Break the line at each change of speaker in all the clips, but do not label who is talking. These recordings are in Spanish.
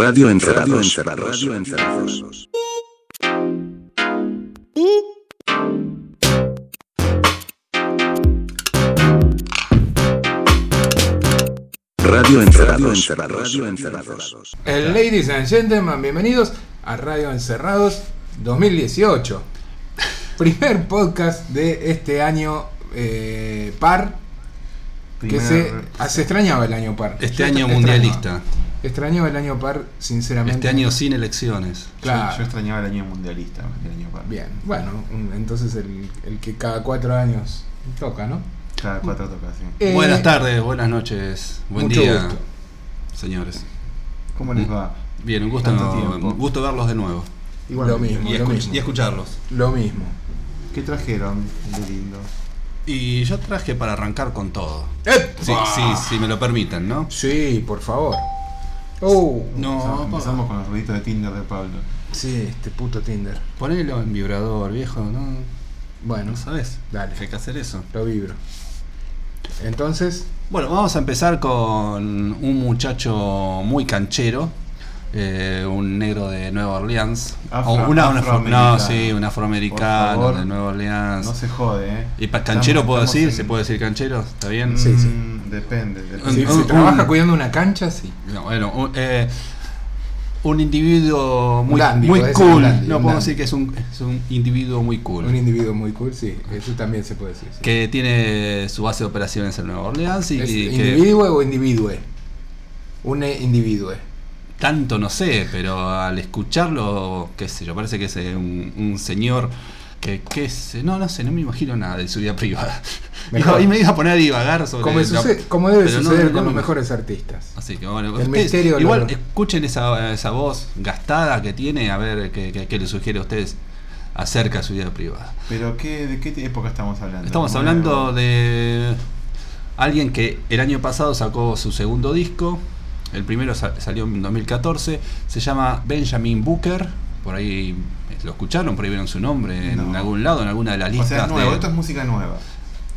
Radio Encerrados. Radio Encerrados. Radio Encerrados. Radio Encerrados.
El ladies and gentlemen, bienvenidos a Radio Encerrados 2018. Primer podcast de este año eh, par. Que
Primer-
se, ah, se extrañaba el año par.
Este
Yo
año
extrañaba-
mundialista.
Extrañaba el año par, sinceramente.
Este año sin elecciones.
Claro.
Yo, yo extrañaba el año mundialista. El año par-
Bien, bueno, entonces el, el que cada cuatro años toca, ¿no?
Cada cuatro tocaciones.
Eh,
Buenas tardes, buenas noches, buen
mucho
día,
gusto.
señores.
¿Cómo les va?
Bien, un gusto,
tiempo.
gusto verlos de nuevo
Lo mismo.
y,
lo mismo.
y escucharlos.
Lo mismo.
¿Qué trajeron de lindo?
Y yo traje para arrancar con todo.
¡Epa!
Sí, sí, si me lo permiten, ¿no?
Sí, por favor. Oh,
No,
Empezamos, empezamos con los ruiditos de Tinder de Pablo.
sí, este puto Tinder.
Ponelo en vibrador, viejo, ¿no?
Bueno,
¿No sabes?
Dale.
Hay que hacer eso.
lo vibro. Entonces,
Bueno, vamos a empezar con un muchacho muy canchero, eh, un negro de Nueva Orleans.
Afro-
O una- una afro-
afroamericano.
no, sí, un afroamericano
favor.
de Nueva Orleans.
No se jode, ¿eh?
¿Y pa- canchero
Estamos-
puedo
estamos
decir?
en-
¿Se puede decir canchero? ¿Está bien?
Sí, sí.
Mm, Depende. depende.
si
Un-
trabaja
un-
cuidando una cancha, sí.
No, bueno, un, eh, un individuo muy,
dandy,
muy cool.
un dandy,
no
un
puedo
dandy.
decir que es un, es un individuo muy cool.
Un individuo muy cool, sí. Eso también se puede decir. sí.
que tiene su base de operaciones en Nueva Orleans y,
¿Es
y que
individuo o individue? Un individue.
Tanto no sé, pero al escucharlo, qué sé yo, parece que es eh, un, un señor que, que es, no, no sé, no me imagino nada de su vida privada.
Mejor.
y me iba a poner a divagar sobre
Como,
la-
sucede- como debe
no-
suceder
no
con los mejores artistas.
Así que bueno,
El
ustedes
misterio
igual
lo-
escuchen esa, esa voz gastada que tiene, a ver qué, qué- qué le sugiere a ustedes acerca de su vida privada.
Pero ¿qué, ¿de qué época estamos hablando?
Estamos hablando de alguien que el año pasado sacó su segundo disco, el primero sa- salió en 2014, se llama Benjamin Booker, por ahí lo escucharon, por ahí vieron su nombre en algún lado, en alguna de las
O
listas.
sea, es nuevo.
de-
Esto es música nueva.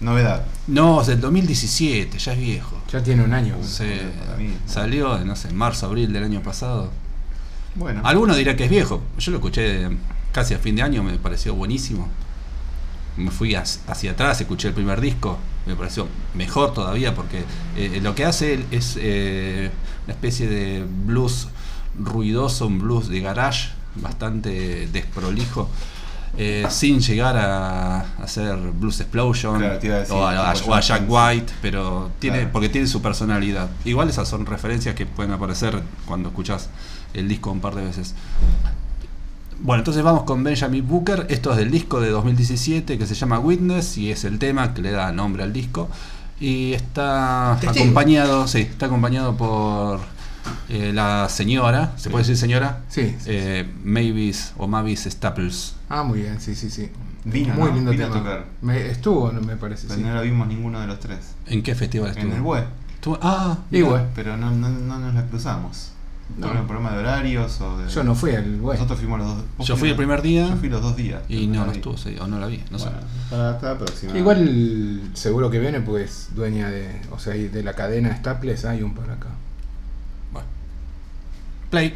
Novedad.
No, es del 2017, ya es viejo.
Ya tiene un año.
Se-
para mí.
salió, no sé, en marzo, abril del año pasado.
Bueno.
Alguno dirá que es viejo. Yo lo escuché casi a fin de año, me pareció buenísimo. Me fui hacia, hacia atrás, escuché el primer disco, me pareció mejor todavía porque eh, lo que hace él es eh, una especie de blues ruidoso, un blues de garage, bastante desprolijo. eh, sin llegar a, hacer Blues Explosion
Claro, decir,
o, a, o
Jack
White, pero tiene
Claro.
porque tiene su personalidad. Igual esas son referencias que pueden aparecer cuando escuchas el disco un par de veces. Bueno, entonces vamos con Benjamin Booker. Esto es del disco de 2017 que se llama Witness y es el tema que le da nombre al disco. Y está
Testigo.
acompañado, sí, está acompañado por eh, la señora, ¿se puede decir señora?
Sí. sí.
Eh, Mavis o Mavis Staples.
Ah, muy bien, sí, sí, sí.
Vino,
muy
¿no?
lindo
Vino a
tema.
tocar.
Me- estuvo, me parece.
Pero
sí.
no la vimos ninguno de los tres.
¿En qué festival estuvo?
En el web.
Estuvo- Ah,
Y bueno,
Pero no, no, no nos la cruzamos.
No.
¿Por un problema de horarios o de.?
yo no fui al güey.
Nosotros fuimos los dos.
Yo fui el primer día
Yo fui los dos días.
y
El
no, no estuvo, sí, o no la vi, no sé.
Bueno, para la próxima.
Igual seguro que viene pues dueña de, o sea, de la cadena Staples hay un para acá.
Bueno. Play.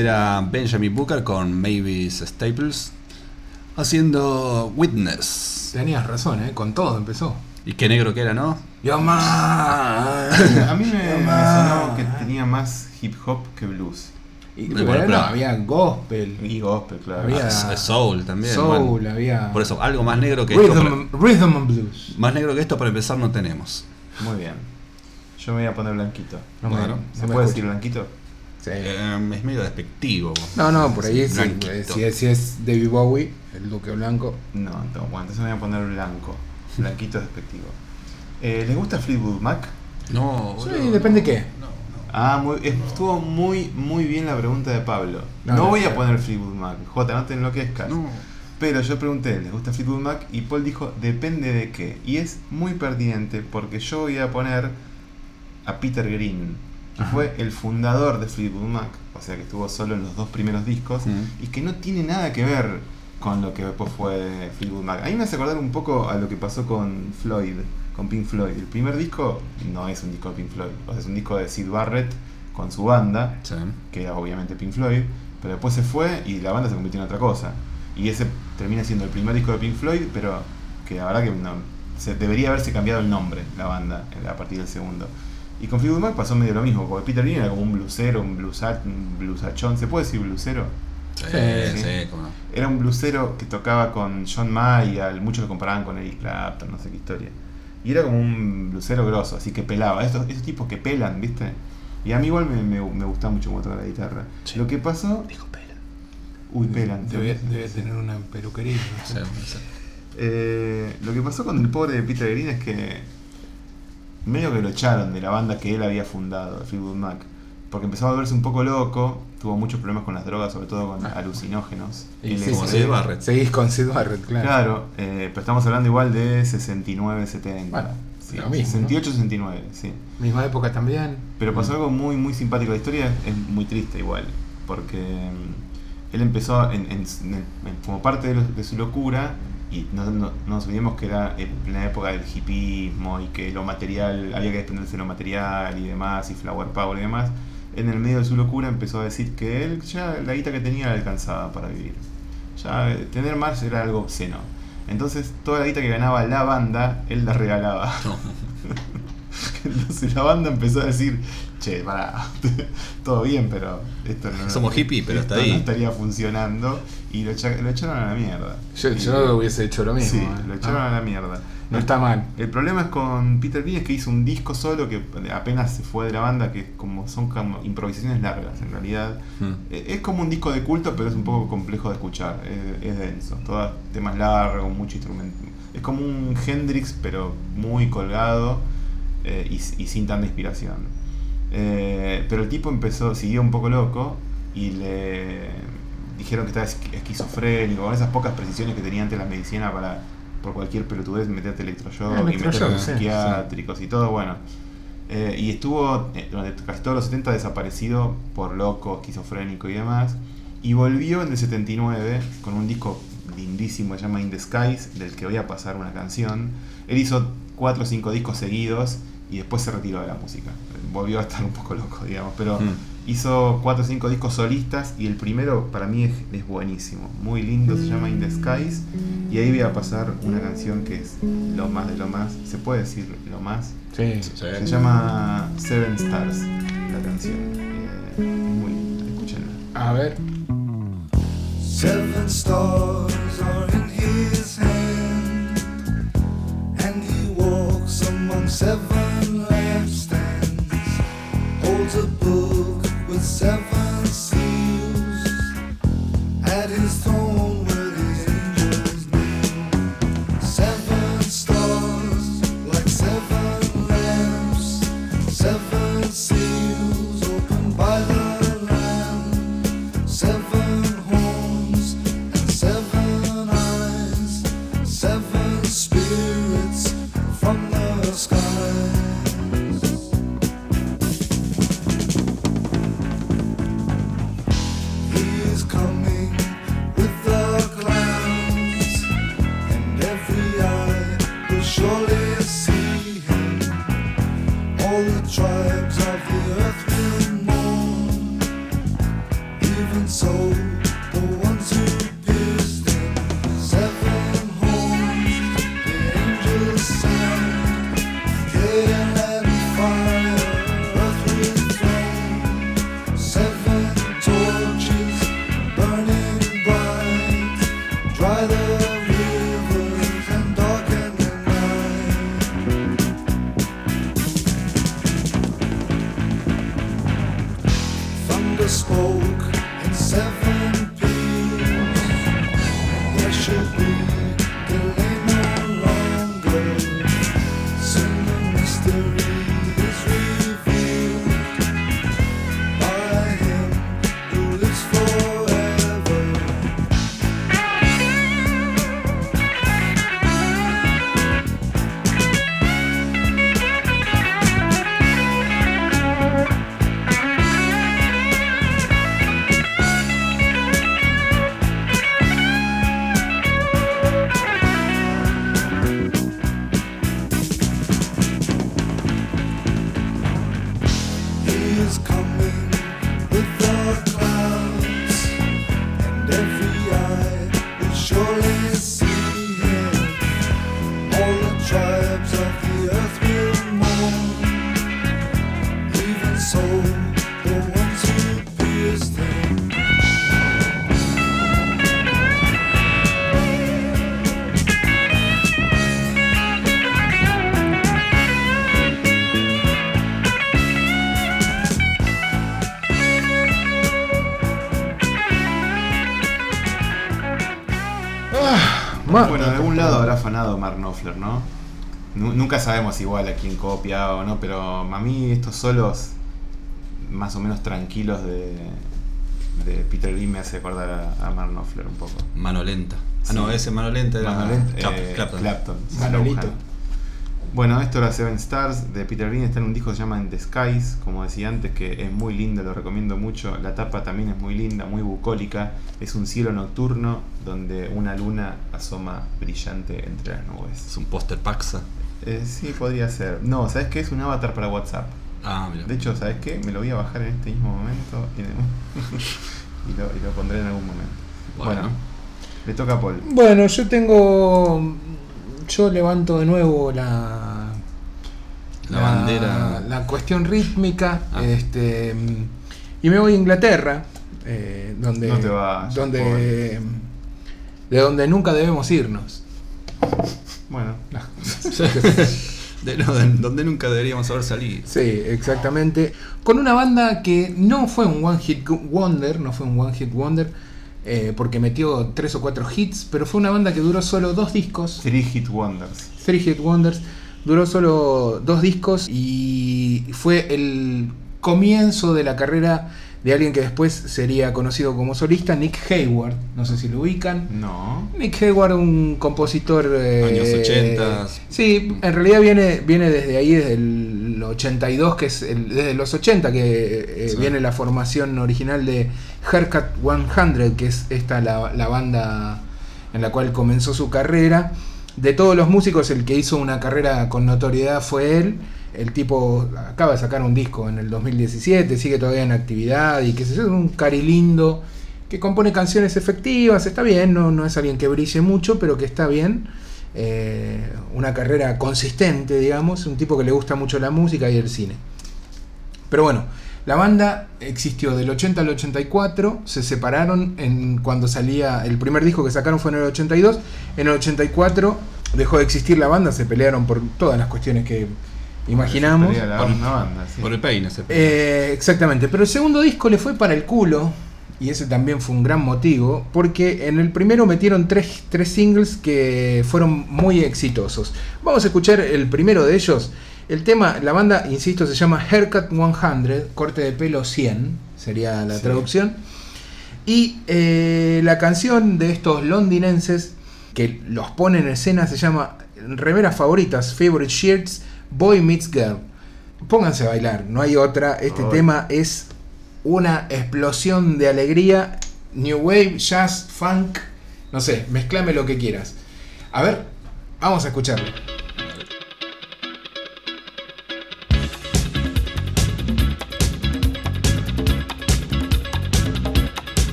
Era Benjamin Booker con Mavis Staples haciendo Witness.
Tenías razón, ¿eh? Con todo empezó.
Y qué negro que era, ¿no?
Yo más.
A mí me, me sonó que tenía más hip hop que blues.
Y,
Bueno,
pero
pero-
no, había gospel,
Y gospel, claro.
Había-
Ah, Soul también.
soul,
bueno.
había
Por eso, algo más negro que esto.
rhythm,
para-
rhythm and blues.
más negro que esto para empezar no tenemos.
Muy bien. Yo me voy a poner blanquito.
No me-
Bueno,
no
¿Se
me
puede
escucho.
decir blanquito?
Sí.
Eh, es medio despectivo.
No, no, por ahí sí, si, es, si es David Bowie, el Duque Blanco.
No, entonces, bueno, entonces me voy a poner blanco. Blanquito es despectivo. Eh, ¿Les gusta Fleetwood Mac?
No,
Sí, depende
no,
qué.
no, no.
Ah, muy, estuvo muy, muy bien la pregunta de Pablo.
No,
voy a poner Fleetwood Mac. J, no te enloquezcas.
No.
Pero yo pregunté, ¿les gusta Fleetwood Mac? Y Paul dijo, depende de qué. Y es muy pertinente porque yo voy a poner a Peter Green, que
Ajá.
fue el fundador de Fleetwood Mac, o sea que estuvo solo en los dos primeros discos,
Mm.
y que no tiene nada que ver con lo que después fue Fleetwood Mac. A mí me hace acordar un poco a lo que pasó con Floyd, con Pink Floyd. El primer disco no es un disco de Pink Floyd, o sea, es un disco de Sid Barrett con su banda,
Sí.
que era obviamente Pink Floyd, pero después se fue y la banda se convirtió en otra cosa. Y ese termina siendo el primer disco de Pink Floyd, pero que la verdad que no, se, debería haberse cambiado el nombre, la banda, a partir del segundo. Y con Fleetwood Mac pasó medio lo mismo, porque Peter Green era como un blusero, un, blusa, un blusachón, ¿se puede decir blusero?
Sí,
Sí.
sí, cómo no.
Era un blusero que tocaba con John Mayer, muchos lo comparaban con Eric Clapton, no sé qué historia. Y era como un blusero grosso, así que pelaba. Estos, esos tipos que pelan, ¿viste? Y a mí igual me, me, me gustaba mucho cómo toca la guitarra.
Sí.
Lo que pasó...
Dijo pela.
Uy, pelan.
Debe, debe tener una peluquería. no sé.
Eh, lo que pasó con el pobre de Peter Green es que medio que lo echaron de la banda que él había fundado, Fleetwood Mac, porque empezó a volverse un poco loco, tuvo muchos problemas con las drogas, sobre todo con alucinógenos.
Y sí,
como
sí,
Sid Barrett.
Seguís con Sid Barrett, claro.
Claro, eh, pero estamos hablando igual de 69, 70.
Bueno,
Sí,
lo mismo,
68, 69, sí.
Misma época también.
Pero pasó algo muy, muy simpático. La historia es muy triste igual, porque mm, él empezó en, en- en- en- como parte de, lo- de su locura, y no, no- no nos olvidemos que era en la época del hipismo y que lo material, había que desprenderse de lo material y demás, y flower power y demás. En el medio de su locura empezó a decir que él ya la guita que tenía le alcanzaba para vivir. Ya tener más era algo obsceno. Entonces toda la guita que ganaba la banda, él la regalaba. Entonces la banda empezó a decir, che, pará, todo bien, pero esto no,
Somos hippie, pero hasta ahí.
no estaría funcionando y lo, echa- lo echaron a la mierda.
Yo,
Y-
yo hubiese hecho lo mismo.
Sí,
eh.
lo echaron
Ah,
a la mierda.
No está mal.
El problema es con Peter Green es que hizo un disco solo que apenas se fue de la banda, que es como son como improvisaciones largas en realidad.
Mm.
Eh, Es como un disco de culto, pero es un poco complejo de escuchar. Es, es denso. Todos temas largos, mucho instrumento. Es como un Hendrix, pero muy colgado eh, y, y sin tanta inspiración. Eh, pero el tipo empezó, siguió un poco loco y le dijeron que estaba esqui- esquizofrénico, con esas pocas precisiones que tenía antes la medicina para por cualquier pelotudez meterte electroshock
Ah,
y meterte
electroshock, sí,
psiquiátricos y todo, bueno. Eh, y estuvo eh, durante casi todos los 70 desaparecido por loco, esquizofrénico y demás. Y volvió en el 79 con un disco lindísimo que se llama In the Skies, del que voy a pasar una canción. Él hizo 4 o 5 discos seguidos y después se retiró de la música. Volvió a estar un poco loco, digamos. Pero
Mm.
Hizo 4 o 5 discos solistas y el primero para mí es, es buenísimo, muy lindo, se llama In the Skies y ahí voy a pasar una canción que es lo más de lo más, se puede decir lo más,
Sí.
se llama Seven Stars la canción, eh, muy linda, escúchenla.
A ver.
Seven stars are in his hand, and he walks among seven Seven.
Música ¿no? Nu- Nunca sabemos igual a quién copia o no, pero a mí estos solos más o menos tranquilos de, de Peter Green me hace acordar a, a Mark Knopfler un poco.
Mano lenta. Ah,
Sí.
no, ese mano lenta era
Mano lenta,
Clap-
eh,
Clapton.
Clapton.
Manolito.
Bueno, esto era Seven Stars de Peter Green, está en un disco que se llama In the Skies, como decía antes, que es muy lindo, lo recomiendo mucho. La tapa también es muy linda, muy bucólica. Es un cielo nocturno donde una luna asoma brillante entre las nubes.
Es un póster Paxa.
Eh, sí, podría ser. No, ¿sabes qué? Es un avatar para WhatsApp.
Ah, mira.
De hecho, ¿sabes qué? Me lo voy a bajar en este mismo momento y, y lo, y lo pondré en algún momento. Bueno,
Bueno.
le toca a Paul.
Bueno, yo tengo. Yo levanto de nuevo la.
La bandera.
La cuestión rítmica.
Ah.
Este. Y me voy a Inglaterra. eh, donde.
No te vayas,
donde. De donde nunca debemos irnos.
Bueno,
De, no, de- donde nunca deberíamos haber salido.
Sí, exactamente. Con una banda que no fue un One Hit Wonder, no fue un One Hit Wonder, eh, porque metió tres o cuatro hits, pero fue una banda que duró solo dos discos.
Three Hit Wonders.
Three Hit Wonders. Duró solo dos discos y fue el comienzo de la carrera de alguien que después sería conocido como solista, Nick Hayward. No sé si lo ubican.
No.
Nick Hayward, un compositor. eh,
Años 80.
Sí, en realidad viene, viene desde ahí, desde el 82, que es el- desde los 80 que eh,
Sí.
viene la formación original de Haircut 100, que es esta la, la banda en la cual comenzó su carrera. De todos los músicos, el que hizo una carrera con notoriedad fue él. el tipo acaba de sacar un disco en el 2017, sigue todavía en actividad y que es un cari lindo que compone canciones efectivas, está bien, no, no es alguien que brille mucho, pero que está bien. Eh, una carrera consistente, digamos, un tipo que le gusta mucho la música y el cine. Pero bueno, la banda existió del 80 al 84, se separaron en, cuando salía, el primer disco que sacaron fue en el 82, en el 84 dejó de existir la banda, se pelearon por todas las cuestiones que imaginamos.
Por-
una banda, sí.
Por el peine se
Eh, exactamente, pero el segundo disco le fue para el culo, y ese también fue un gran motivo, porque en el primero metieron tres, tres singles que fueron muy exitosos. Vamos a escuchar el primero de ellos. El tema, la banda, insisto, se llama Haircut 100, corte de pelo 100, sería la
Sí.
traducción. Y eh, la canción de estos londinenses que los pone en escena se llama Remeras Favoritas, Favorite Shirts, Boy Meets Girl. Pónganse a bailar, no hay otra. Este tema es una explosión de alegría. New Wave, Jazz, Funk, no sé, mezclame lo que quieras. A ver, vamos a escucharlo.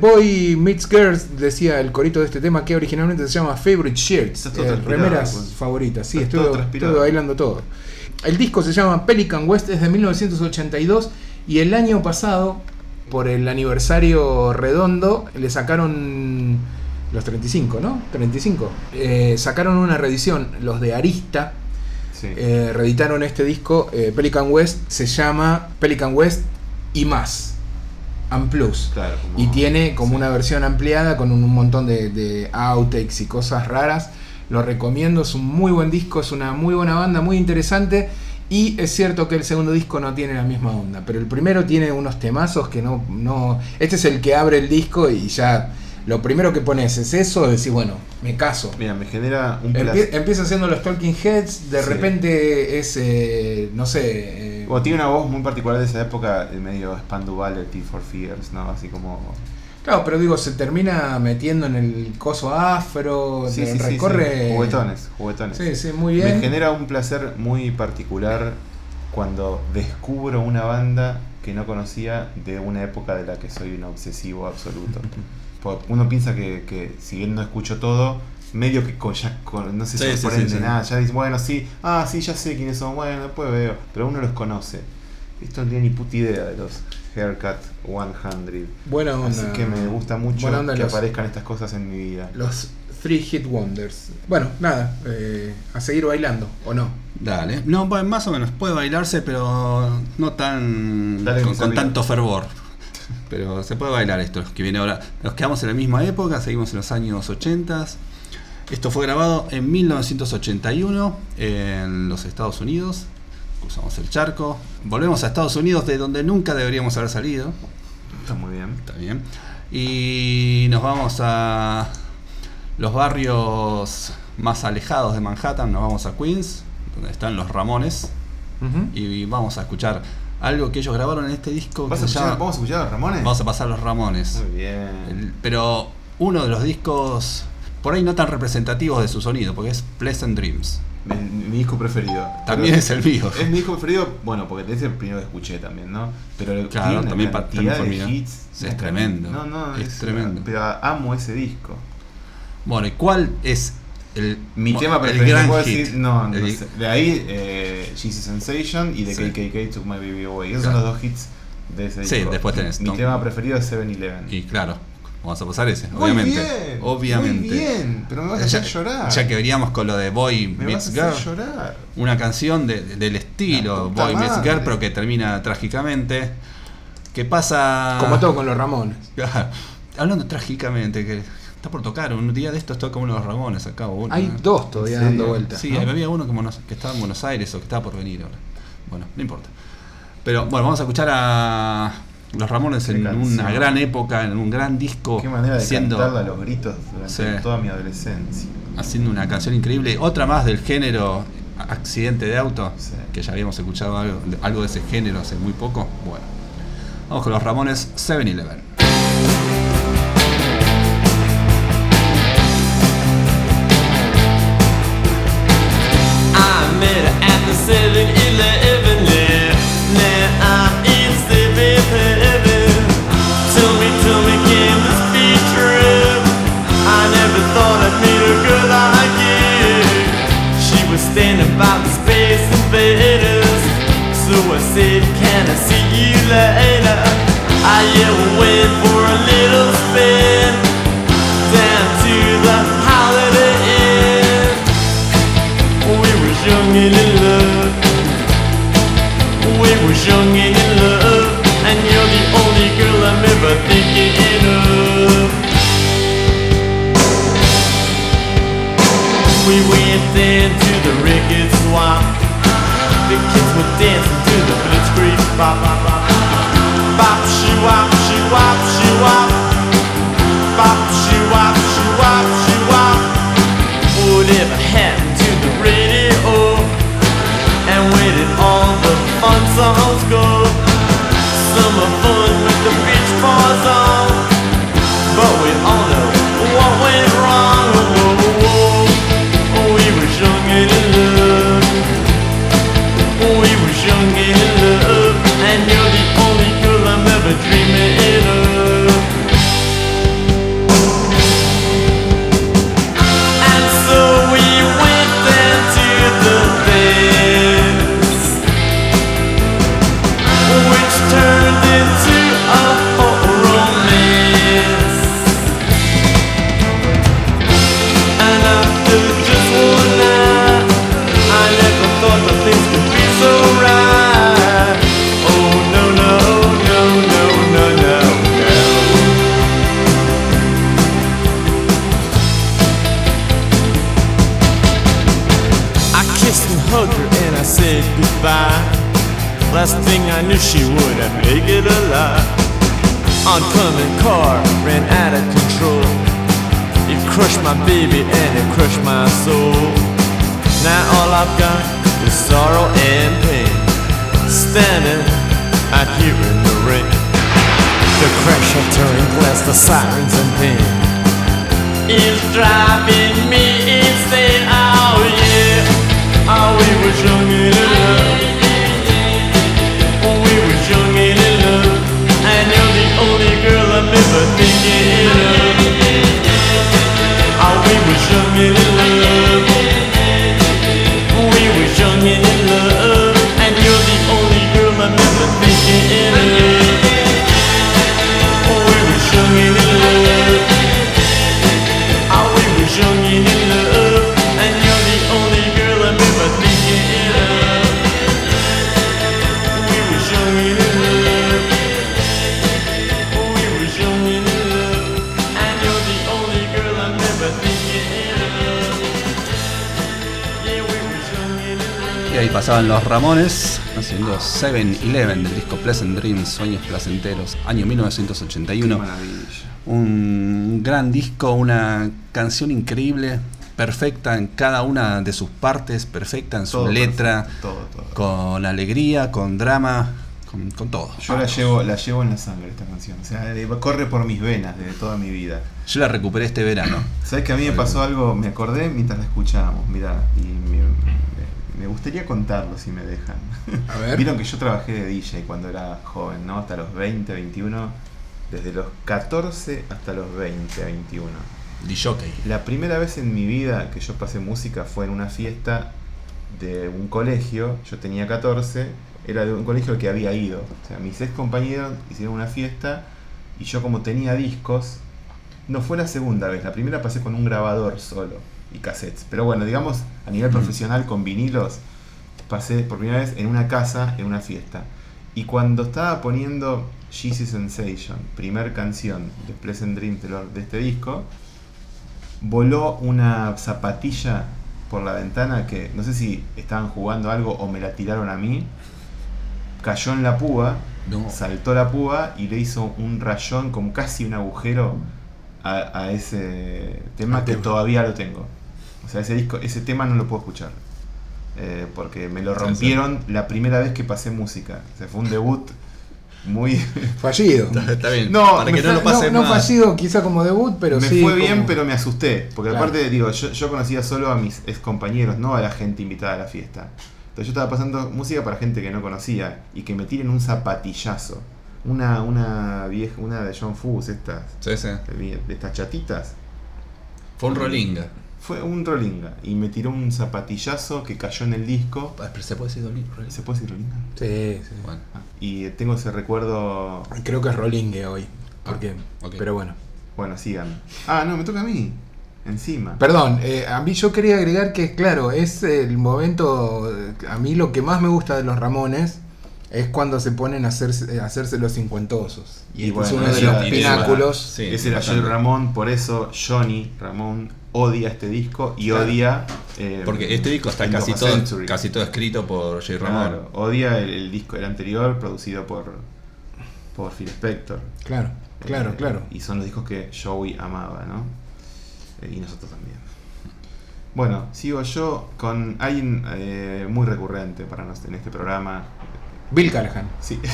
Boy Meets Girls decía el corito de este tema que originalmente se llama Favorite Shirts, eh, remeras
pues.
favoritas. Sí,
todo
estuve bailando todo. El disco se llama Pelican West, es de 1982 y el año pasado, por el aniversario redondo, le sacaron los 35, ¿no? 35. Eh, sacaron una reedición, los de Arista,
Sí.
eh, reeditaron este disco, eh, Pelican West, se llama Pelican West y más, and plus.
Claro, como-
Y tiene como
sí.
una versión ampliada con un, un montón de, de outtakes y cosas raras. Lo recomiendo, es un muy buen disco, es una muy buena banda, muy interesante. Y es cierto que el segundo disco no tiene la misma onda, pero el primero tiene unos temazos que no, no. Este es el que abre el disco y ya lo primero que pones es eso, decir, bueno, me caso.
Mira, me genera un
Empie-
placer.
empieza haciendo los Talking Heads, de
Sí.
repente es, eh, no sé,
Bueno, tiene una voz muy particular de esa época, eh, medio Spandau T for Fears, ¿no? Así como.
claro, pero digo, se termina metiendo en el coso afro,
Sí, sí,
recorre...
sí. Juguetones, juguetones.
Sí, sí, muy
Me
bien.
genera un placer muy particular cuando descubro una banda que no conocía de una época de la que soy un obsesivo absoluto. Porque uno piensa que, que si bien no escucho todo, medio que con, ya con- no se
Sí,
sorprende
sí, sí.
nada. Ya dice, bueno, sí, ah, sí, ya sé quiénes son, bueno, después veo. Pero uno los conoce. Esto no tiene ni puta idea de los Haircut 100.
Buena onda.
Así que me gusta mucho que
los-
aparezcan estas cosas en mi vida.
Los Three Hit Wonders. Bueno, nada, eh, a seguir bailando, ¿o no?
Dale. No, más o menos puede bailarse, pero no tan
Dale,
con, tanto fervor. Pero se puede bailar esto que viene ahora. Nos quedamos en la misma época, seguimos en los años 80. Esto fue grabado en 1981 en los Estados Unidos. Cruzamos el charco. Volvemos a Estados Unidos, de donde nunca deberíamos haber salido.
Está muy bien.
Está bien. Y nos vamos a los barrios más alejados de Manhattan. Nos vamos a Queens, donde están los Ramones. Y vamos a escuchar algo que ellos grabaron en este disco.
¿Vas
que
a escuchar,
llama-
¿Vamos a escuchar a los Ramones?
Vamos a pasar los Ramones.
Muy bien.
El- pero uno de los discos, por ahí no tan representativos de su sonido, porque es Pleasant Dreams.
Mi, mi disco preferido.
También es el mío.
Es mi disco preferido, bueno, porque es el primero que escuché también, ¿no? Pero
Claro, también pa-
cantidad
también fue
de
mío.
hits.
Sí, es tremendo.
No, no,
Es tremendo.
Pero amo ese disco.
Bueno, ¿y cuál es el,
Mi tema
el
preferido,
gran
puedo
hit?
decir, no, no
El-
sé. De ahí, eh, Jesus Sensation y The
Sí.
KKK Took My Baby Away. Esos
Claro.
son los dos hits de ese
Sí,
disco.
después tenés
Mi
Tom-
tema preferido es 7-Eleven.
Y claro, vamos a pasar ese,
Muy
obviamente.
bien,
obviamente.
Muy bien, pero me vas a
ya,
hacer llorar.
ya que veníamos con lo de Boy
me
Meets
vas a hacer
Girl,
llorar.
una canción de- del estilo Boy Meets. Girl, pero que termina trágicamente. Que pasa.
Como todo con los Ramones.
Hablando trágicamente, que está por tocar. Un día de estos toca uno de los Ramones acá. uno,
Hay
¿no?
dos todavía dando vueltas.
Sí,
¿no?
había uno que, monos- que estaba en Buenos Aires o que estaba por venir ahora. Bueno, no importa. Pero bueno, vamos a escuchar a los Ramones en una gran época, en un gran disco,
Qué manera de
haciendo,
cantarla a los gritos durante
Sí.
toda mi adolescencia.
haciendo una canción increíble. Otra más del género accidente de auto,
Sí.
que ya habíamos escuchado algo, algo de ese género hace muy poco. Bueno, vamos con los Ramones 7-Eleven.
I met her at the 7-Eleven, swap. The kids were dancing to the blitzkrieg bop. Bop, she wop, she wop, she wop. Bop, she wop, she wop, she wop. Whatever happened
Ramones haciendo 7-Eleven del disco Pleasant Dreams, Sueños Placenteros, año 1981.
Qué maravilla.
Un gran disco, una canción increíble, perfecta en cada una de sus partes, perfecta en su
Todo
letra,
perfecto, todo, todo.
con alegría, con drama, con, con todo.
Yo la llevo, la llevo en la sangre esta canción. O sea, eh, corre por mis venas de toda mi vida.
Yo la recuperé este verano.
¿Sabes que a mí me pasó algo? Me acordé mientras la escuchábamos, mirá, y me, me- gustaría contarlo si me dejan.
A ver.
Vieron que yo trabajé de DJ cuando era joven, ¿no? Hasta los 20, 21, desde los 14 hasta los 20, 21.
DJ.
La primera vez en mi vida que yo pasé música fue en una fiesta de un colegio, yo tenía 14, era de un colegio al que había ido. O sea, mis ex compañeros hicieron una fiesta y yo como tenía discos, no fue la segunda vez, la primera pasé con un grabador solo y cassettes. Pero bueno, digamos, a nivel profesional con vinilos, pasé por primera vez en una casa, en una fiesta. Y cuando estaba poniendo Yeezy Sensation, primer canción de Pleasant Dreams de, este disco, voló una zapatilla por la ventana que no sé si estaban jugando algo o me la tiraron a mí. Cayó en la púa,
No.
saltó la púa y le hizo un rayón, como casi un agujero a, a ese tema que
tema.
todavía lo tengo. O sea, ese disco, ese tema no lo puedo escuchar. Eh, porque me lo rompieron la primera vez que pasé música. O sea, fue un debut muy.
Fallido.
Está bien.
No,
para
me
que no lo pasen
no, no
más.
fallido quizá como debut, pero
me
sí.
fue bien,
como-
pero me asusté. Porque
Claro.
aparte, digo, yo, yo conocía solo a mis ex compañeros, no a la gente invitada a la fiesta. Entonces yo estaba pasando música para gente que no conocía y que me tiren un zapatillazo. Una, una vieja, una de John Fuss, estas,
Sí, sí.
de estas chatitas.
Fue un rolinga.
Fue un rolinga y me tiró un zapatillazo que cayó en el disco.
Ah, pero ¿Se puede decir rolinga?
¿Se puede decir rolinga?
Sí, sí.
Bueno.
Ah, y tengo ese recuerdo.
Creo que es Rolingue hoy. Porque,
Ah.
Pero bueno.
Bueno, sigan. Ah, no, me toca a mí. Encima.
Perdón, eh, a mí yo quería agregar que, claro, es el momento. A mí lo que más me gusta de los Ramones es cuando se ponen a hacerse, a hacerse los cincuentosos. Y,
Y
este es
bueno,
uno de los pináculos.
Sí,
Ese era. Joey Ramón, por eso Johnny Ramón odia este disco y
Claro.
odia. eh,
Porque este disco está casi todo,
Century.
casi todo escrito por J. Ramón.
Claro, odia el, el disco el anterior producido por, por Phil Spector.
Claro, claro,
Eh,
claro.
Y son los discos que Joey amaba, ¿no? Eh, y nosotros también. Bueno, sigo yo con alguien eh, muy recurrente para nos en este programa.
Bill Callahan.
Sí.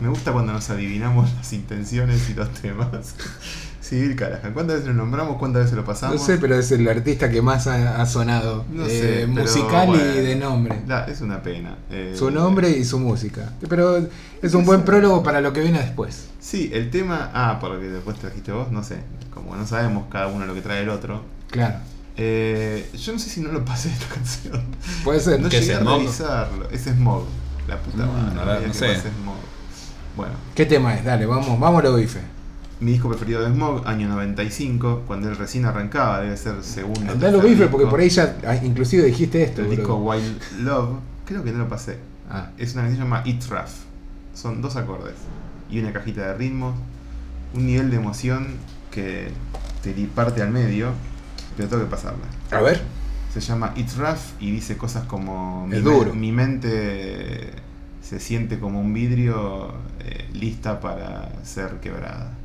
Me gusta cuando nos adivinamos las intenciones y los temas. Sí, Bill Callahan. ¿Cuántas veces lo nombramos? ¿Cuántas veces lo pasamos?
No sé, pero es el artista que más ha, ha sonado.
No
eh,
sé, pero
musical
bueno.
y de nombre.
La- es una pena. Eh,
Su nombre y su música. Pero es un buen prólogo para lo que viene después.
Sí, el tema. Ah, por lo que después trajiste vos, no sé. Como no sabemos cada uno lo que trae el otro.
Claro.
Eh, yo no sé si no lo pasé esta canción.
Puede ser.
No
¿Qué es
llegué a
Smog?
revisarlo. Es Smog. La puta madre.
no sé.
Smog. Bueno,
¿Qué tema es? Dale, vamos, vamos a lo bife
mi disco preferido de Smog, año 95, cuando él recién arrancaba, debe ser segundo.
No lo bife, porque por ahí ya ah, inclusive dijiste esto.
El disco Wild Love, creo que no lo pasé.
Ah.
Es una canción llamada It's Rough. Son dos acordes y una cajita de ritmos, un nivel de emoción que te parte al medio, pero tengo que pasarla.
A ver.
Se llama It's Rough y dice cosas como... Mi, mente se siente como un vidrio eh, lista para ser quebrada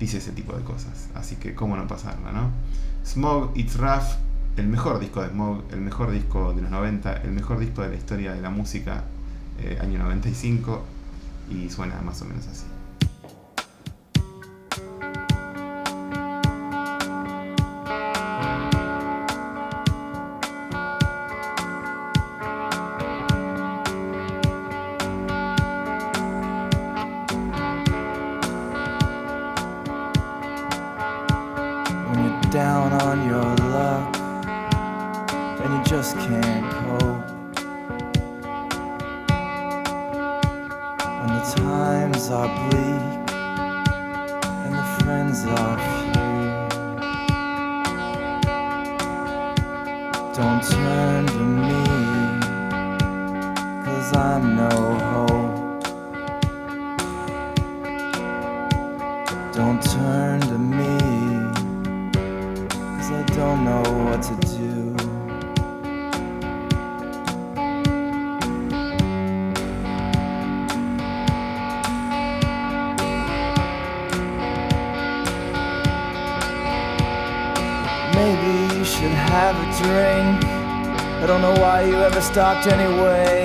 dice ese tipo de cosas. Así que, ¿cómo no pasarla, no? Smog, It's Rough, el mejor disco de Smog, el mejor disco de los 90, el mejor disco de la historia de la música, eh, año 95, y suena más o menos así.
stopped anyway.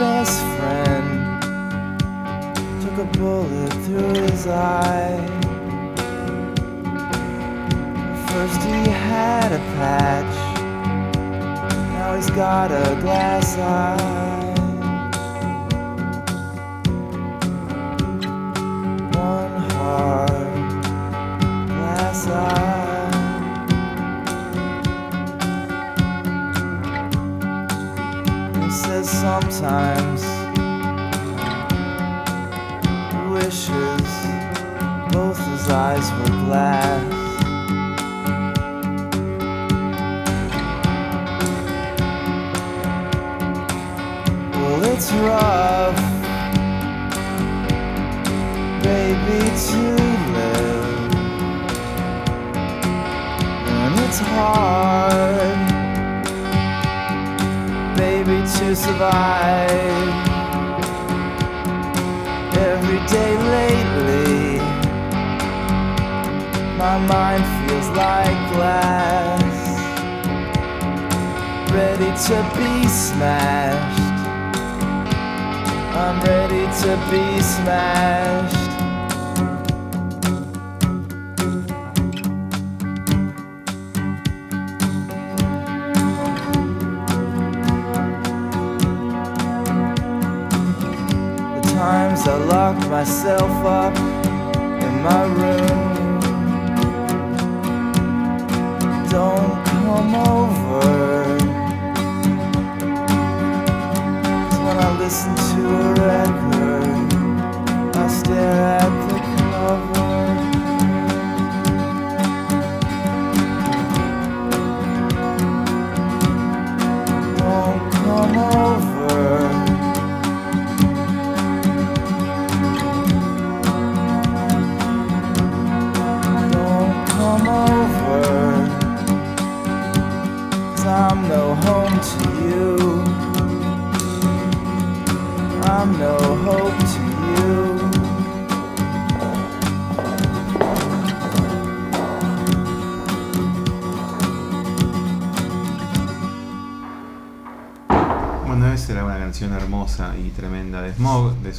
best friend took a bullet through his eye. First he had a patch, now he's got a glass eye.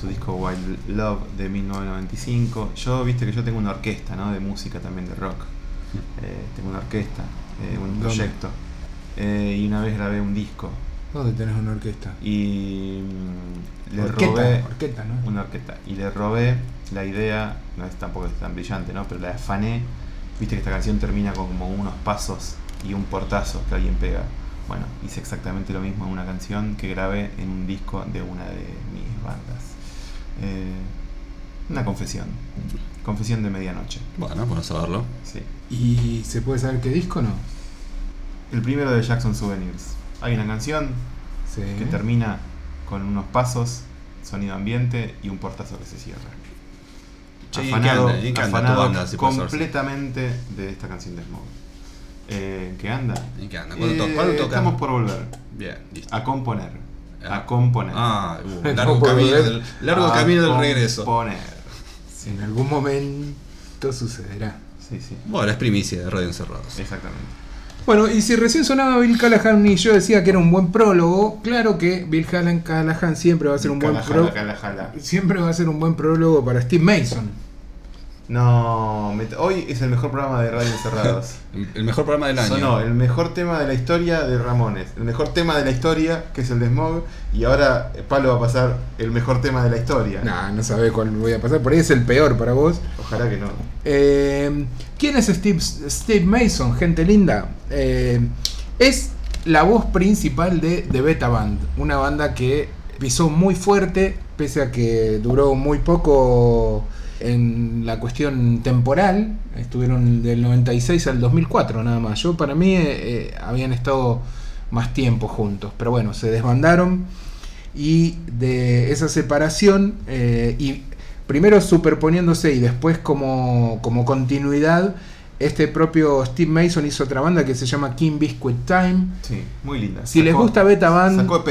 Su disco Wild Love de 1995. Yo, viste que yo tengo una orquesta, ¿no? De música también, de rock. Eh, tengo una orquesta, eh, un
¿Dónde?
proyecto. Eh, y una vez grabé un disco.
¿Dónde tenés una orquesta?
Y mm, le
Orqueta,
robé
orqueta, ¿no?
una orquesta. Y le robé la idea, no es tampoco es tan brillante, ¿no? Pero la afané. Viste que esta canción termina con como unos pasos y un portazo que alguien pega. Bueno, hice exactamente lo mismo en una canción que grabé en un disco de una de mis bandas. Eh, una confesión. Confesión de medianoche.
Bueno, bueno saberlo.
Sí.
¿Y se puede saber qué disco o no?
El primero de Jackson Souvenirs. Hay una canción
Sí.
que termina con unos pasos, sonido ambiente y un portazo que se cierra.
Che, ¿y
afanado,
anda? ¿Y anda
afanado
si
completamente de esta canción de Smog. Eh, ¿En qué anda?
¿En qué anda? ¿Cuándo, to-
Eh,
cuándo tocan?
Estamos por volver.
Bien, listo.
A componer. A componer.
Ah, uh,
¿Cómo
largo, camino del, largo
A
camino del regreso.
Componer.
En algún momento sucederá.
Sí, sí.
Bueno, es primicia de Radio Encerrados.
Exactamente.
Bueno, y si recién sonaba Bill Callahan y yo decía que era un buen prólogo, claro que Bill Callahan, Callahan siempre va a ser un buen
jala.
siempre va a ser un buen prólogo para Steve Mason.
No, hoy es el mejor programa de Radio Encerrados.
El mejor programa del año.
Sonó el mejor tema de la historia de Ramones, el mejor tema de la historia, que es el de Smog, y ahora eh, Palo va a pasar el mejor tema de la historia.
Nah, no sabe cuál voy a pasar, por ahí es el peor para vos.
Ojalá que no.
Eh, ¿Quién es Steve, Steve Mason, gente linda? Eh, es la voz principal de The Beta Band, una banda que pisó muy fuerte, pese a que duró muy poco en la cuestión temporal. Estuvieron del 96 al 2004 nada más. Yo para mí eh, eh, habían estado más tiempo juntos, pero bueno, se desbandaron y de esa separación eh, y primero superponiéndose y después como, como continuidad este propio Steve Mason hizo otra banda que se llama King Biscuit Time
Sí, muy linda.
Si les gusta Beta Band-
Sacó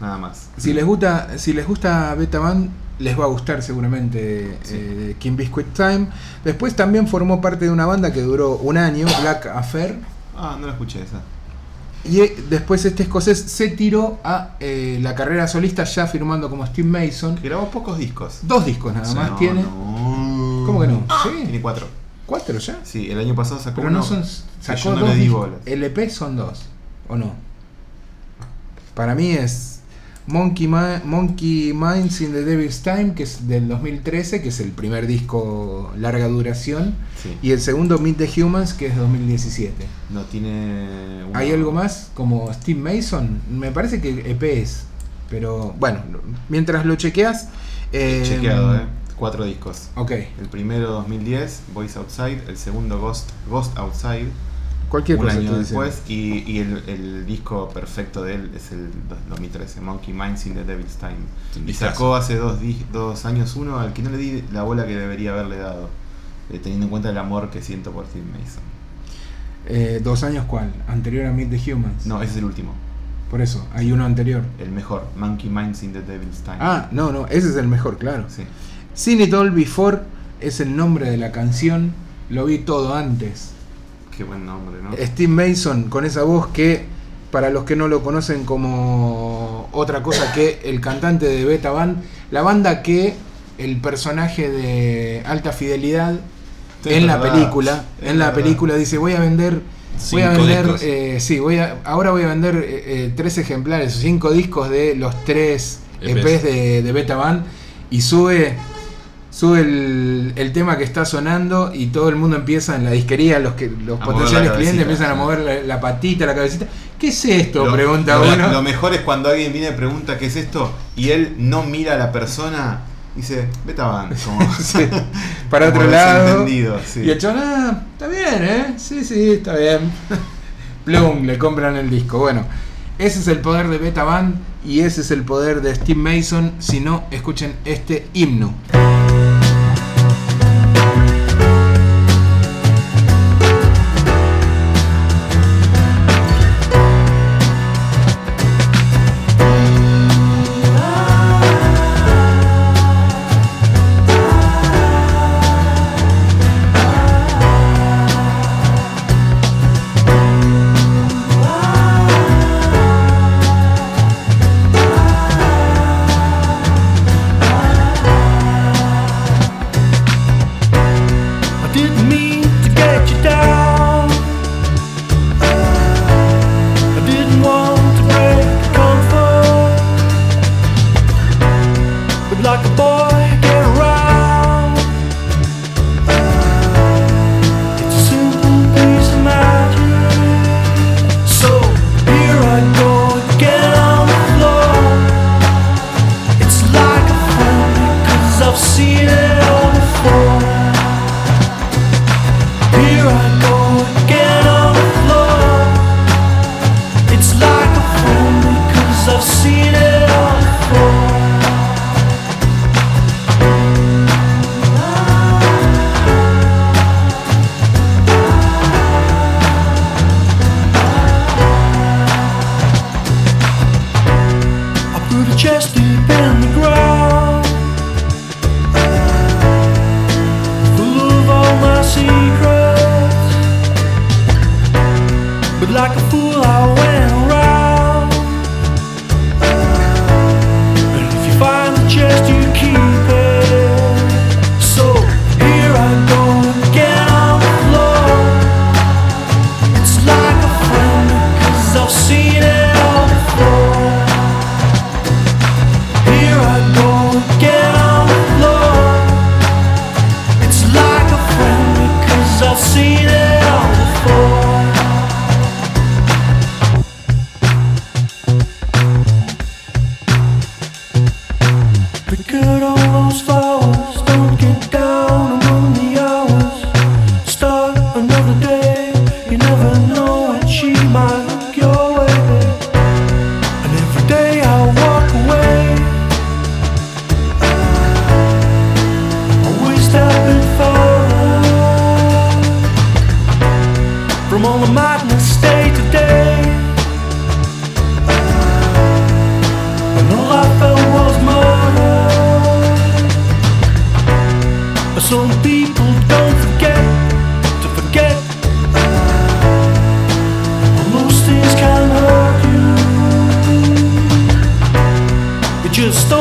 nada más.
si les gusta si les gusta Beta Band les va a gustar seguramente
Sí.
eh, King Biscuit Time después también formó parte de una banda que duró un año Black Affair
Ah, no la escuché esa.
Y eh, después este escocés se tiró a eh, la carrera solista ya firmando como Steve Mason.
Que grabó pocos discos.
Dos discos nada más
no,
tiene.
no.
¿Cómo que no?
Tiene
Sí.
cuatro.
¿Cuatro ya?
Sí, el año pasado sacó
Pero
uno
no son. Sacó
yo no
dos
le di bolas.
LP son dos. ¿O no? Para mí es Monkey, Ma- Monkey Minds in the Devil's Time, que es del 2013, que es el primer disco larga duración.
Sí.
Y el segundo Meet the Humans, que es 2017.
No tiene.
¿Hay algo más? Como Steve Mason. Me parece que EP es. Pero bueno, mientras lo chequeas. eh,
Chequeado, eh. Cuatro discos.
Ok,
El primero 2010, Voice Outside. El segundo Ghost, Ghost Outside.
Cualquier
un
cosa.
año después. Y, y el, el disco perfecto de él es el do- 2013, Monkey Minds in the Devil's Time. Y sacó hace dos, años uno al que no le di la bola que debería haberle dado. eh, teniendo en cuenta el amor que siento por Steve Mason.
Eh, ¿Dos años cuál? Anterior a Meet the Humans.
No, ese es el último.
Por eso, hay uno anterior.
El mejor, Monkey Minds in the Devil's Time.
Ah, no, no, ese es el mejor, claro.
sí.
Seen It All Before es el nombre de la canción. Lo vi todo antes.
Qué buen nombre, ¿no?
Steve Mason con esa voz que, para los que no lo conocen como otra cosa que el cantante de Beta Band, la banda que el personaje de Alta Fidelidad en la
verdad,
película, en la
verdad.
película dice voy a vender, voy a vender, eh, sí, voy a, ahora voy a vender eh, eh, tres ejemplares, cinco discos de los tres
EPs.
EPs de, de Beta Band y sube sube el, el tema que está sonando y todo el mundo empieza en la disquería, los que los
A
potenciales clientes empiezan a mover la, la patita, la cabecita. ¿Qué es esto?
Lo-
Pregunta
lo,
uno.
Lo mejor es cuando alguien viene y pregunta qué es esto y él no mira a la persona dice, vete a
Sí, para
como
otro lado.
sí.
Y el chabón, ah, está bien, ¿eh? Sí, sí, está bien. Plum, le compran el disco. Bueno, ese es el poder de Beta Band y ese es el poder de Steve Mason. Si no, escuchen este himno.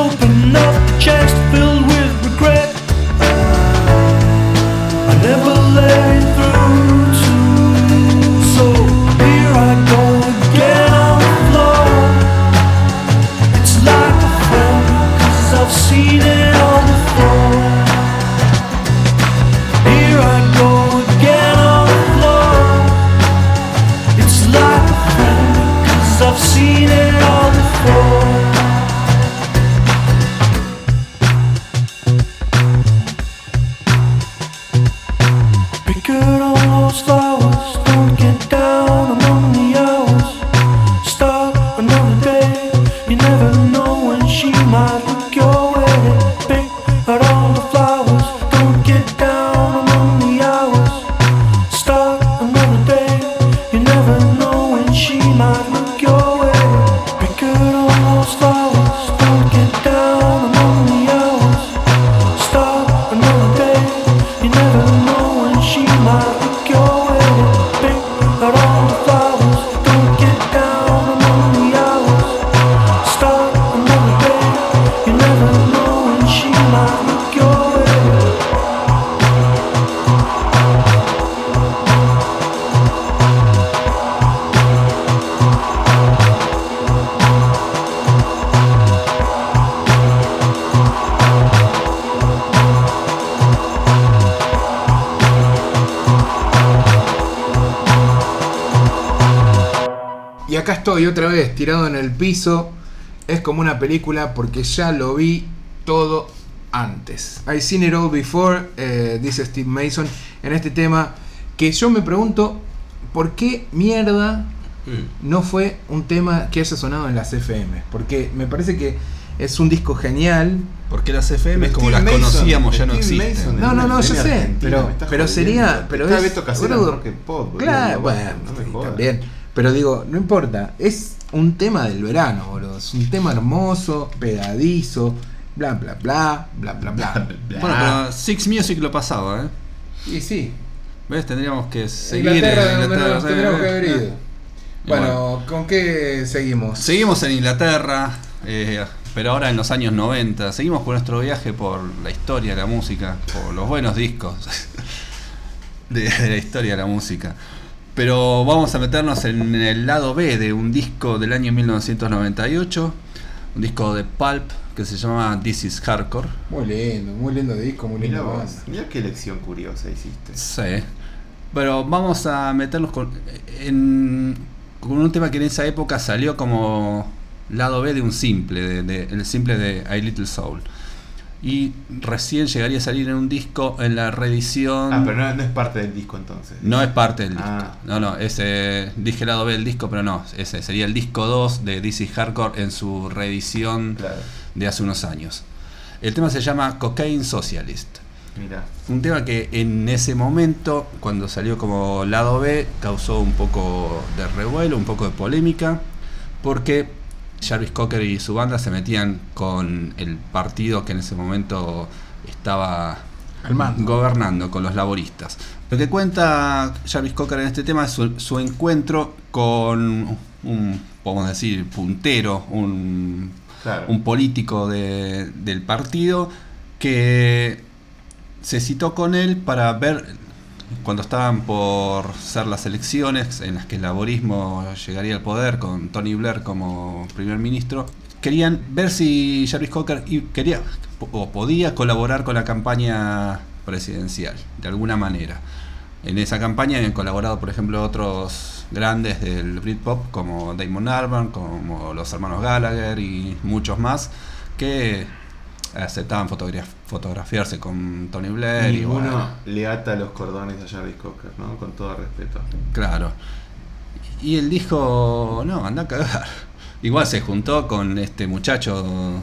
open up the chest, to
fill piso. Es como una película porque ya lo vi todo antes. I seen it all before, eh, dice Steve Mason en este tema. Que yo me pregunto, ¿por qué mierda no fue un tema que haya sonado en las FM? Porque me parece que es un disco genial.
Porque las FM como
Steve
las
Mason,
conocíamos ya no existen.
No, no, no, yo sé, pero, sería, pero es,
Beto Casero Pop,
claro, bueno,
no me
también, pero digo, no importa, es un tema del verano, boludo, es un tema hermoso, pegadizo, bla, bla, bla, bla, bla, bla.
Bueno, pero Six Music lo pasaba, ¿eh?
Y sí,
¿Ves? Tendríamos que seguir
Inglaterra,
en Inglaterra,
nos
sí,
tendríamos que haber ido.
Y
Bueno, ¿con qué seguimos?
Seguimos en Inglaterra, eh, pero ahora en los años 90. Seguimos con nuestro viaje por la historia de la música, por los buenos discos de, de la historia de la música. Pero vamos a meternos en el lado B de un disco del año 1998, un disco de Pulp que se llama This is Hardcore.
Muy lindo, muy lindo disco, muy
Mirá
lindo
vos,
banda.
mirá qué elección curiosa hiciste.
Sí. Pero vamos a meternos con, en- con un tema que en esa época salió como lado B de un simple, de, de- el simple de I Little Soul. Y recién llegaría a salir en un disco en la reedición.
Ah, pero no, no es parte del disco entonces.
No es parte del disco.
Ah.
No, no, ese dije lado B del disco, pero no, ese sería el disco 2 de DC Hardcore en su reedición
Claro,
de hace unos años. El tema se llama Cocaine Socialist.
mira.
Un tema que en ese momento, cuando salió como lado B, causó un poco de revuelo, un poco de polémica, porque Jarvis Cocker y su banda se metían con el partido que en ese momento estaba gobernando, con los laboristas. Lo que cuenta Jarvis Cocker en este tema es su, su encuentro con un, podemos decir, puntero, un
Claro.
un político de- del partido que se citó con él para ver cuando estaban por ser las elecciones en las que el laborismo llegaría al poder con Tony Blair como primer ministro querían ver si Jarvis Cocker quería o podía colaborar con la campaña presidencial de alguna manera. En esa campaña han colaborado, por ejemplo, otros grandes del Britpop como Damon Albarn, como los hermanos Gallagher y muchos más que aceptaban fotograf- fotografiarse con Tony Blair. y
Ninguno
bueno,
le ata los cordones a Jarvis Cocker, ¿no? Con todo respeto.
claro. Y él dijo, no, anda a cagar. Igual se juntó con este muchacho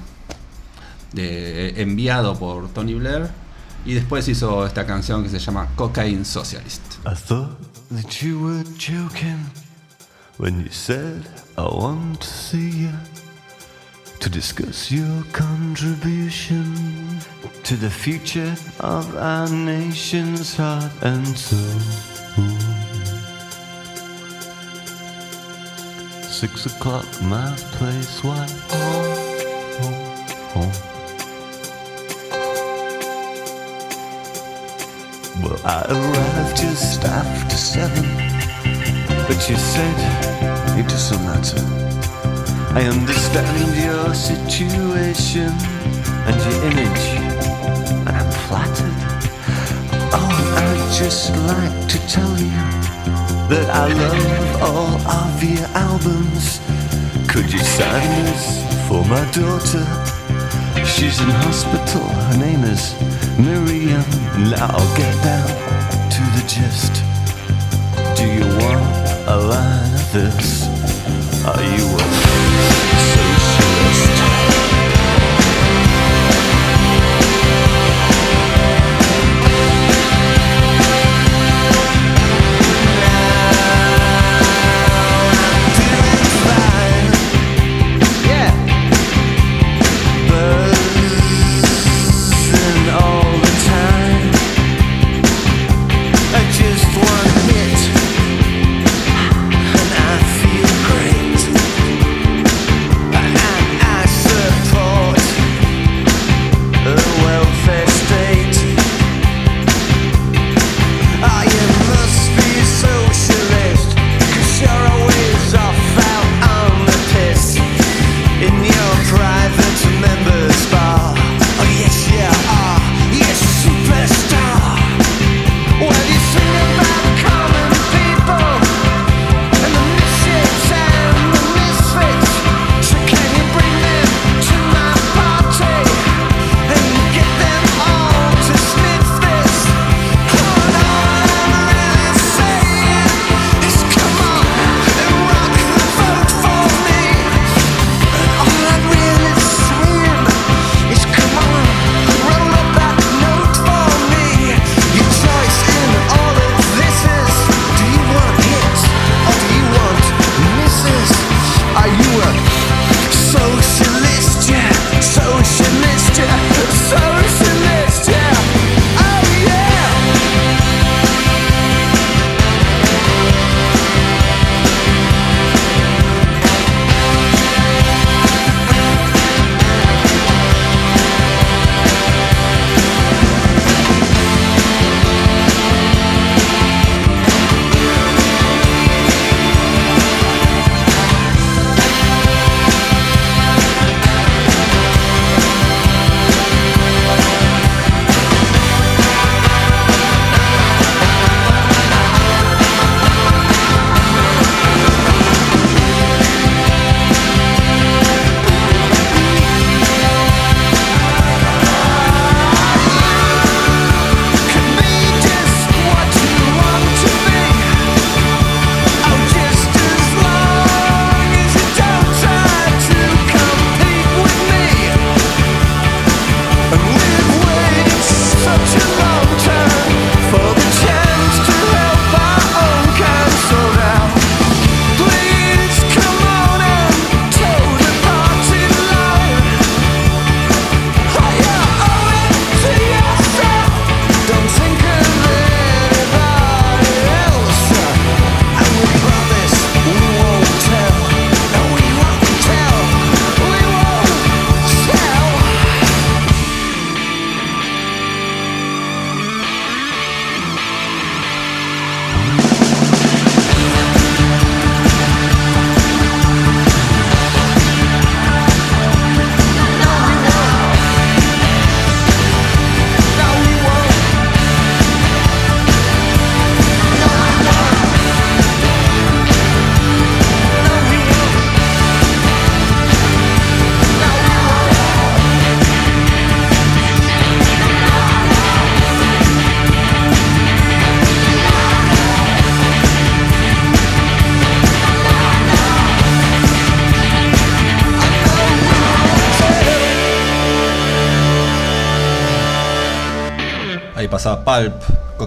de, enviado por Tony Blair y después hizo esta canción que se llama Cocaine Socialist.
I thought that you were joking when you said I want to see you. To discuss your contribution to the future of our nation's heart and soul. Six o'clock, my place, why? Well, I arrived just after seven, but you said it doesn't matter. I understand your situation and your image, and I'm flattered. Oh, I'd just like to tell you that I love all of your albums. Could you sign this for my daughter? She's in hospital. Her name is Miriam. Now I'll get down to the gist. Do you want a line of this? Are you a socialist?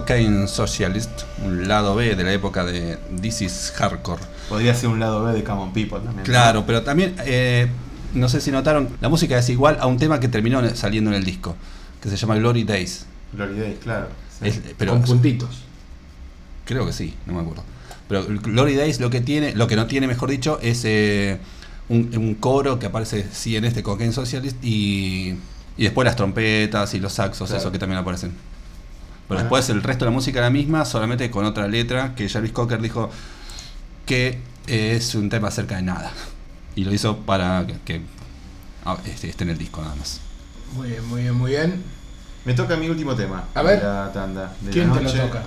Cocaine Socialist, un lado B de la época de This is Hardcore.
Podría ser un lado B de Common People también. ¿no?
Claro, pero también eh, no sé si notaron, la música es igual a un tema que terminó saliendo en el disco, que se llama Glory Days.
Glory Days, claro. sí.
Es- pero
con puntitos.
creo que sí, no me acuerdo. Pero Glory Days lo que tiene, lo que no tiene, mejor dicho, es eh, un, un coro que aparece sí en este Cocaine Socialist y, y después las trompetas y los saxos,
Claro.
eso que también aparecen. Pero después el resto de la música es la misma, solamente con otra letra que Jarvis Cocker dijo que eh, es un tema acerca de nada. Y lo hizo para que, que, ah, este, esté en el disco nada más.
Muy bien, muy bien, muy bien.
Me toca mi último tema.
A ver.
De la tanda. de
¿Quién
la
te lo toca?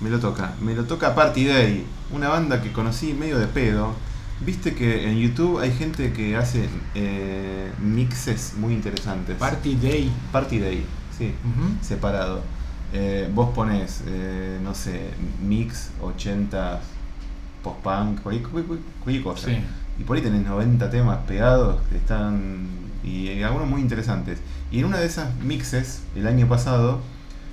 Me lo toca. Me lo toca Party Day. Una banda que conocí medio de pedo. Viste que en YouTube hay gente que hace eh, mixes muy interesantes.
Party Day.
Party Day, sí. Separado. Eh, vos pones, eh, no sé, mix 80 post-punk, cualquier, cosa.
Sí.
Y por ahí tenés 90 temas pegados que están. Y, algunos muy interesantes. Y en una de esas mixes, el año pasado,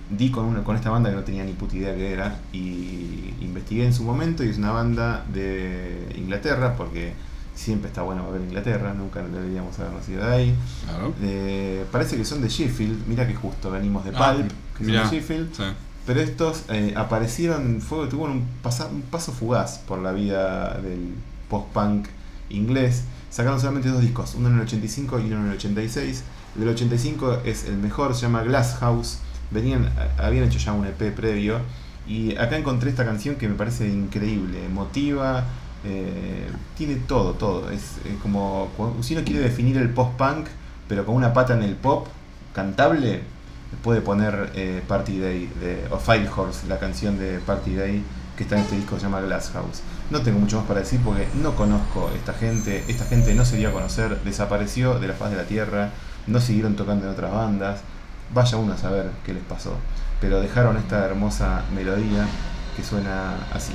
di con, una, con esta banda que no tenía ni puta idea que era. Y investigué en su momento. Y es una banda de Inglaterra, porque siempre está bueno ver Inglaterra. Nunca deberíamos haber nacido de ahí.
Claro.
Eh, parece que son de Sheffield. Mira que justo venimos de
Ah,
Pulp, que
mirá,
son de Sheffield.
sí.
Pero estos eh, aparecieron, fue, tuvieron un, pasa- un paso fugaz por la vida del post-punk inglés. Sacaron solamente dos discos, uno en el 85 y uno en el 86. El del 85 es el mejor, se llama Glass House. Venían, a- habían hecho ya un EP previo. Y acá encontré esta canción que me parece increíble, emotiva, eh, tiene todo, todo. Es, como si uno quiere definir el post-punk, pero con una pata en el pop, cantable, puede poner eh, Party Day de, o Fire Horse, la canción de Party Day que está en este disco que se llama Glass House. No tengo mucho más para decir porque no conozco esta gente, esta gente no se dio a conocer, desapareció de la faz de la tierra, no siguieron tocando en otras bandas, vaya uno a saber qué les pasó, pero dejaron esta hermosa melodía que suena así.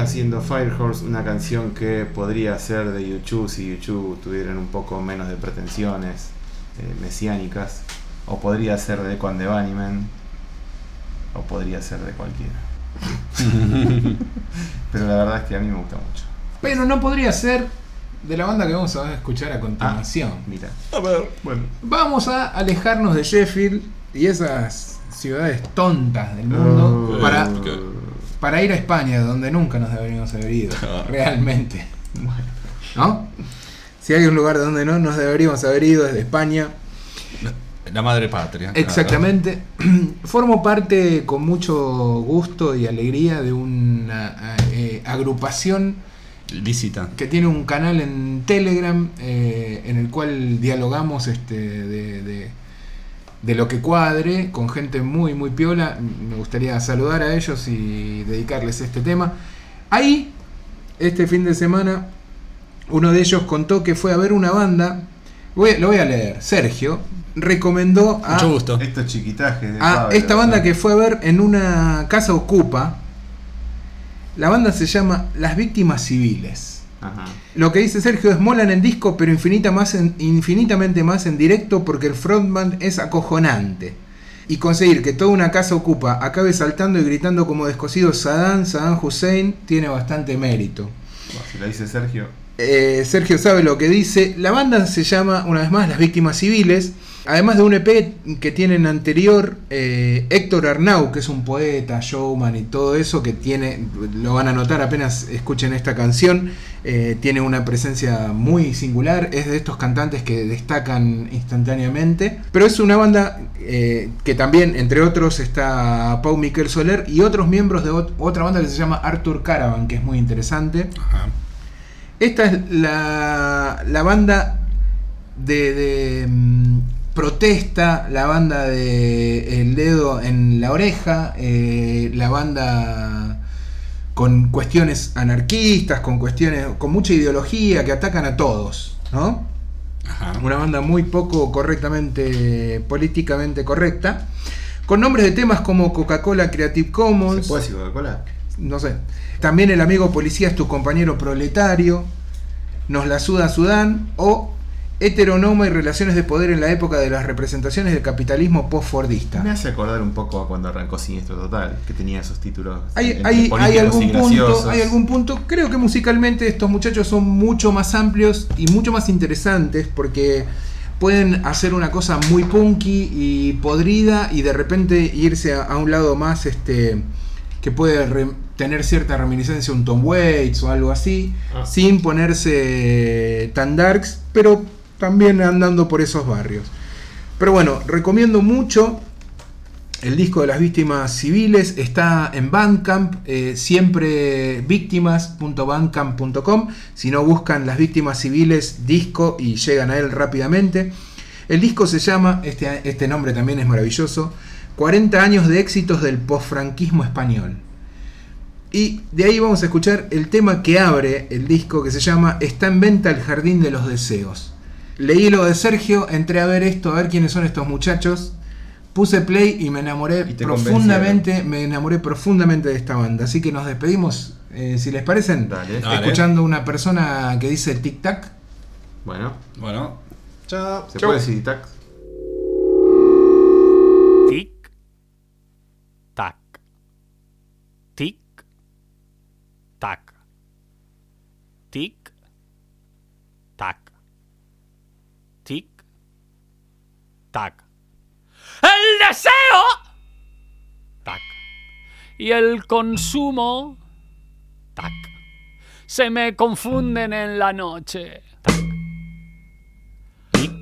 Haciendo Firehorse, una canción que podría ser de YouTube si YouTube tuvieran un poco menos de pretensiones eh, mesiánicas. O podría ser de Quan de Bunnymen. O podría ser de cualquiera. Pero la verdad es que a mí me gusta mucho.
Pero no podría ser de la banda que vamos a escuchar a continuación.
Mira. A ver, bueno.
Vamos a alejarnos de Sheffield y esas ciudades tontas del mundo
Oh.
para. Para ir a España, donde nunca nos deberíamos haber ido. realmente. ¿No? Si hay un lugar donde no nos deberíamos haber ido es de España.
La madre patria.
Exactamente. Formo parte con mucho gusto y alegría de una eh, agrupación
Lícita.
que tiene un canal en Telegram eh, en el cual dialogamos este, de, de- de lo que cuadre con gente muy muy piola. Me gustaría saludar a ellos y dedicarles este tema. Ahí, este fin de semana, uno de ellos contó que fue a ver una banda. Voy- lo voy a leer. Sergio recomendó a,
Mucho gusto.
Estos chiquitajes de
a
Pablo,
esta banda que fue a ver en una casa ocupa. La banda se llama Las Víctimas Civiles.
Ajá.
Lo que dice Sergio es molan en disco, pero infinita más en- infinitamente más en directo porque el frontman es acojonante. Y conseguir que toda una casa ocupa acabe saltando y gritando como descosido Saddam, Saddam Hussein, tiene bastante mérito.
Si lo dice Sergio.
Eh, Sergio sabe lo que dice. La banda se llama, una vez más, Las Víctimas Civiles. Además de un EP que tienen anterior, eh, Héctor Arnau, que es un poeta, showman y todo eso, que tiene, lo van a notar apenas escuchen esta canción, eh, tiene una presencia muy singular, es de estos cantantes que destacan instantáneamente. Pero es una banda eh, que también, entre otros, está Pau Miquel Soler y otros miembros de ot- otra banda que se llama Arthur Caravan, que es muy interesante.
Ajá.
Esta es la, la banda de, de, mm, protesta, la banda de El Dedo en la Oreja, eh, la banda con cuestiones anarquistas, con cuestiones, con mucha ideología que atacan a todos, ¿no?
Ajá.
Una banda muy poco correctamente, políticamente correcta, con nombres de temas como Coca-Cola Creative Commons,
¿Se puede decir Coca-Cola?
no sé. También el amigo policía es tu compañero proletario. Nos la suda Sudán. O heteronoma y relaciones de poder en la época de las representaciones del capitalismo post-fordista.
Me hace acordar un poco a cuando arrancó Siniestro Total, que tenía esos títulos.
Hay, hay- hay algún punto, hay algún punto. Creo que musicalmente estos muchachos son mucho más amplios y mucho más interesantes porque pueden hacer una cosa muy punky y podrida y de repente irse a, a un lado más este que puede re- tener cierta reminiscencia a un Tom Waits o algo así,
Ah.
sin ponerse tan darks, pero también andando por esos barrios. Pero bueno, recomiendo mucho el disco de las víctimas civiles está en Bandcamp, eh, siempre víctimas.bandcamp.com. Si no buscan las víctimas civiles disco y llegan a él rápidamente. El disco se llama, este, este nombre también es maravilloso, 40 años de éxitos del posfranquismo español. Y de ahí vamos a escuchar el tema que abre el disco que se llama Está en venta el jardín de los deseos. Leí lo de Sergio, entré a ver esto, a ver quiénes son estos muchachos. Puse play y me enamoré
Y
profundamente, me enamoré profundamente de esta banda. Así que nos despedimos, eh, si les parecen,
Dale.
Dale.
escuchando una persona que dice tic tac.
Bueno,
Bueno, chao.
¿se
Chau.
puede decir tac?
Tic. Tac. Tic. Tac. Tic. Tac. Tic. Tac. El deseo. Tac. Y el consumo. Tac. Se me confunden en la noche. Tac.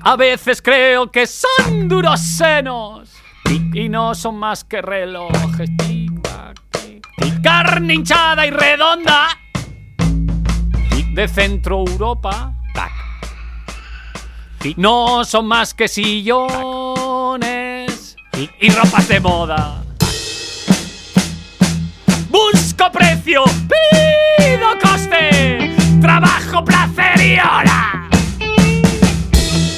A veces creo que son duros senos y no son más que relojes. Tic, tac, tic, tic. Carne hinchada y redonda de Centro Europa. Tac. No son más que sillones y ropas de moda. Busco precio, pido coste, trabajo, placer y hora.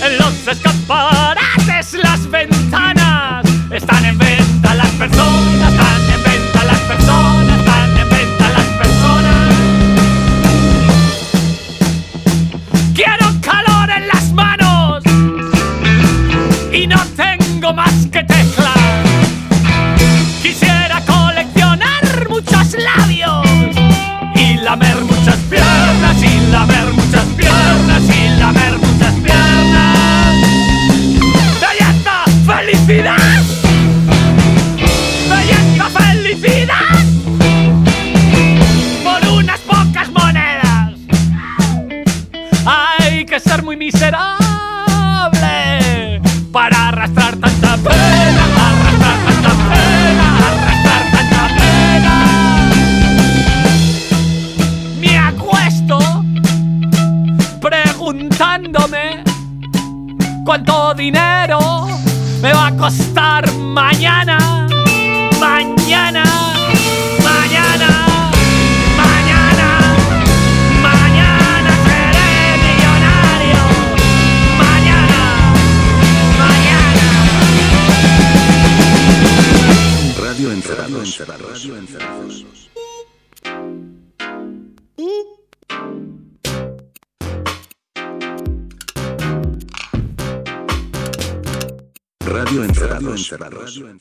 En los escaparates las ventanas tecla. Quisiera coleccionar muchos labios y lamer muchas piernas y lamer muchas piernas y lamer muchas piernas. Belleza, felicidad. Belleza, felicidad. Por unas pocas monedas. Hay que ser muy miserable mañana, mañana,
Encerrados.